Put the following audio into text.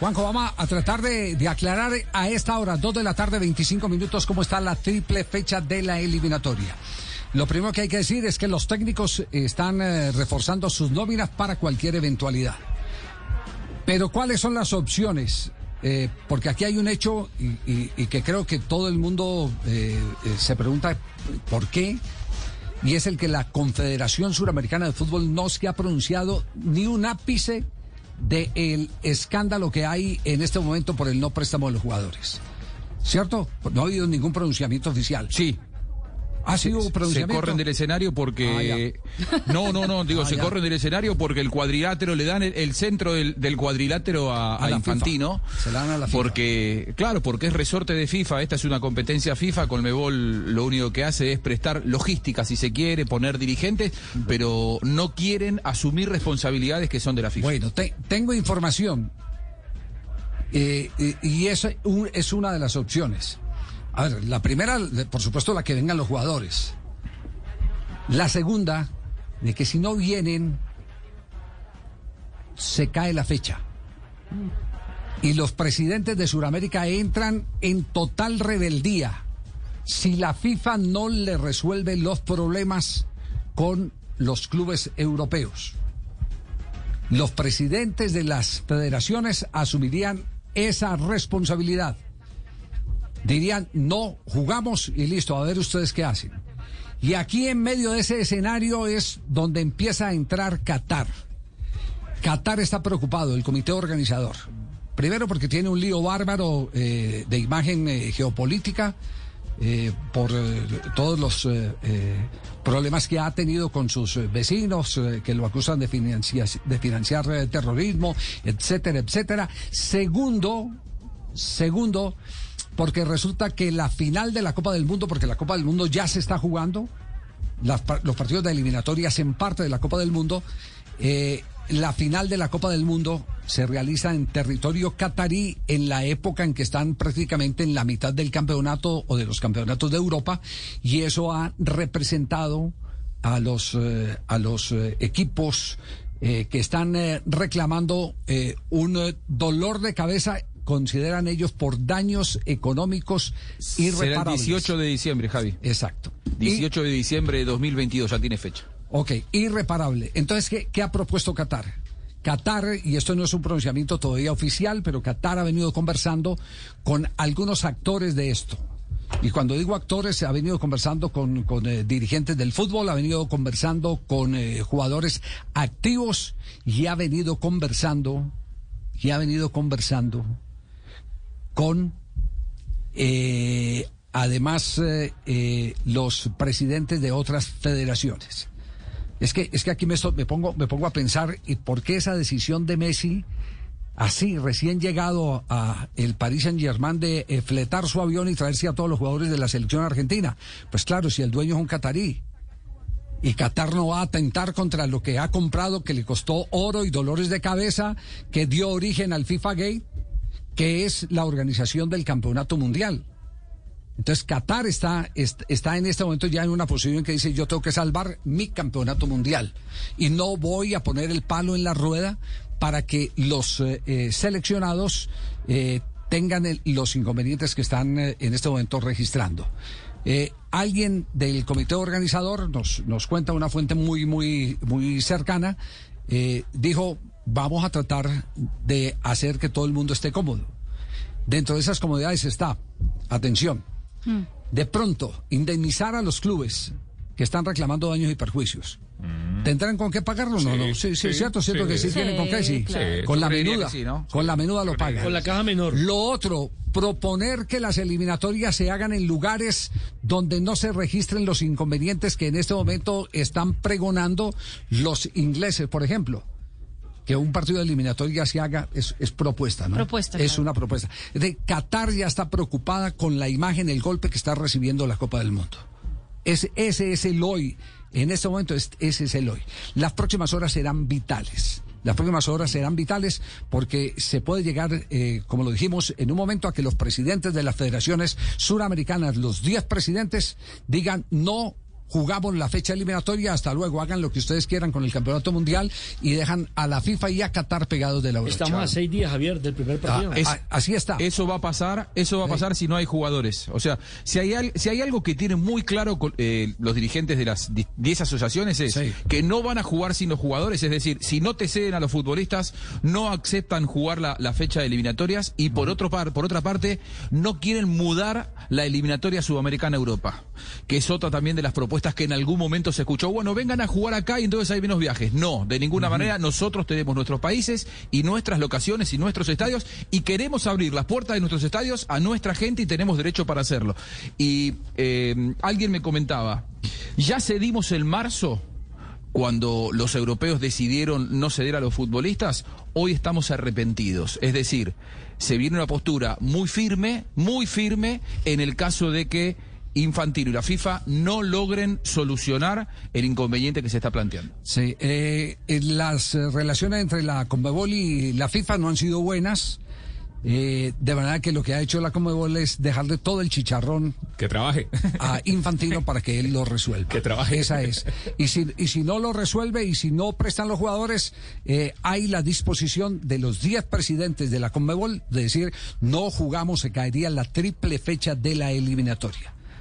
Juanjo, vamos a tratar de, aclarar a esta hora, 2 de la tarde, 25 minutos, cómo está la triple fecha de la eliminatoria. Lo primero que hay que decir es que los técnicos están eh, reforzando sus nóminas para cualquier eventualidad. Pero ¿cuáles son las opciones? Eh, porque aquí hay un hecho y, que creo que todo el mundo eh, se pregunta por qué. Y es el que la Confederación Suramericana de Fútbol no se ha pronunciado ni un ápice del escándalo que hay en este momento por el no préstamo de los jugadores. ¿Cierto? No ha habido ningún pronunciamiento oficial. Sí. ¿Ha sido Se corren del escenario porque. Ah, no, no, no, digo, Ah, se ya. corren del escenario porque el cuadrilátero le dan el, el centro del, del cuadrilátero a, A Infantino. Se la dan a la FIFA. Porque, claro, porque es resorte de FIFA. Esta es una competencia FIFA. Colmebol lo único que hace es prestar logística, si se quiere, poner dirigentes, pero no quieren asumir responsabilidades que son de la FIFA. Bueno, te- tengo información eh, y, y es, un- es una de las opciones. A ver, la primera, por supuesto, la que vengan los jugadores. La segunda, de que si no vienen, se cae la fecha. Y los presidentes de Sudamérica entran en total rebeldía si la FIFA no le resuelve los problemas con los clubes europeos los presidentes de las federaciones asumirían esa responsabilidad. Dirían, no, jugamos y listo, a ver ustedes qué hacen. Y aquí en medio de ese escenario es donde empieza a entrar Qatar. Qatar está preocupado, el comité organizador. Primero porque tiene un lío bárbaro eh, de imagen eh, geopolítica eh, por todos los problemas que ha tenido con sus vecinos que lo acusan de, financia- de financiar terrorismo, etcétera, etcétera. Segundo, segundo, porque resulta que la final de la Copa del Mundo, porque la Copa del Mundo ya se está jugando, los partidos de eliminatorias en parte de la Copa del Mundo. eh, la final de la Copa del Mundo se realiza en territorio catarí en la época en que están prácticamente en la mitad del campeonato o de los campeonatos de Europa y eso ha representado a los, eh, a los eh, equipos que están reclamando un dolor de cabeza, consideran ellos, por daños económicos Será el irreparables. 18 de diciembre, Javi. Exacto. Y- 18 de diciembre de 2022, ya tiene fecha. Ok, irreparable. Entonces, ¿qué, qué ha propuesto Qatar? Qatar, y esto no es un pronunciamiento todavía oficial, pero Qatar ha venido conversando con algunos actores de esto. Y cuando digo actores, ha venido conversando con, con, eh, dirigentes del fútbol, ha venido conversando con eh, jugadores activos y ha venido conversando, y ha venido conversando con eh, además eh, eh, los presidentes de otras federaciones. Es que, es que aquí me, me, pongo, me pongo a pensar, ¿y por qué esa decisión de Messi, así, recién llegado a el Paris Saint Germain, de eh, fletar su avión y traerse a todos los jugadores de la selección argentina? Pues claro, si el dueño es un catarí. Y Qatar no va a atentar contra lo que ha comprado, que le costó oro y dolores de cabeza, que dio origen al FIFA Gate, que es la organización del campeonato mundial. Entonces Qatar está, est- está en este momento ya en una posición que dice yo tengo que salvar mi campeonato mundial y no voy a poner el palo en la rueda para que los eh, eh, seleccionados eh, tengan los inconvenientes que están en este momento registrando. Alguien del comité organizador nos, nos cuenta una fuente muy, muy, muy cercana, dijo vamos a tratar de hacer que todo el mundo esté cómodo. Dentro de esas comodidades está, atención, de pronto indemnizar a los clubes que están reclamando daños y perjuicios. ¿Tendrán con qué pagarlo o no? no? Sí, sí, sí, es cierto, cierto sí. que sí, Sí, tienen con qué, sí. claro. Con Sí, la menuda, ¿no? con la menuda lo pagan. Con la caja menor. Lo otro, proponer que las eliminatorias se hagan en lugares donde no se registren los inconvenientes que en este momento están pregonando los ingleses, por ejemplo que un partido de eliminatoria se haga es, es propuesta, ¿no? Propuesta, Es claro. una propuesta. De Qatar ya está preocupada con la imagen, el golpe que está recibiendo la Copa del Mundo. Ese, ese es el hoy. En este momento es- ese es el hoy. Las próximas horas serán vitales. Las próximas horas serán vitales porque se puede llegar, eh, como lo dijimos, en un momento a que los presidentes de las federaciones suramericanas, los 10 presidentes, digan no. Jugamos la fecha eliminatoria, hasta luego, hagan lo que ustedes quieran con el campeonato mundial y dejan a la FIFA y a Qatar pegados de la brocha. Estamos a seis días, Javier, del primer partido. Ah, Es- a- así está. Eso va a pasar, eso va a pasar si no hay jugadores. O sea, si hay, si hay algo que tienen muy claro con, eh, los dirigentes de las di- 10 asociaciones es Sí. que no van a jugar sin los jugadores, es decir, si no te ceden a los futbolistas, no aceptan jugar la, la fecha de eliminatorias y por otro par, por otra parte, no quieren mudar la eliminatoria sudamericana a Europa, que es otra también de las propuestas que en algún momento se escuchó, bueno, vengan a jugar acá y entonces hay menos viajes. No, de ninguna manera, nosotros tenemos nuestros países y nuestras locaciones y nuestros estadios y queremos abrir las puertas de nuestros estadios a nuestra gente y tenemos derecho para hacerlo. Y eh, alguien me comentaba, ya cedimos en marzo cuando los europeos decidieron no ceder a los futbolistas, hoy estamos arrepentidos. Es decir, se viene una postura muy firme, muy firme, en el caso de que Infantino y la FIFA no logren solucionar el inconveniente que se está planteando. Sí, eh, eh, las eh, relaciones entre la Conmebol y la FIFA no han sido buenas. Eh, de manera que lo que ha hecho la Conmebol es dejarle todo el chicharrón Que trabaje. a Infantino para que él lo resuelva. Que trabaje. Esa es. Y si, y si no lo resuelve y si no prestan los jugadores, eh, hay la disposición de los 10 presidentes de la Conmebol de decir no jugamos, se caería la triple fecha de la eliminatoria.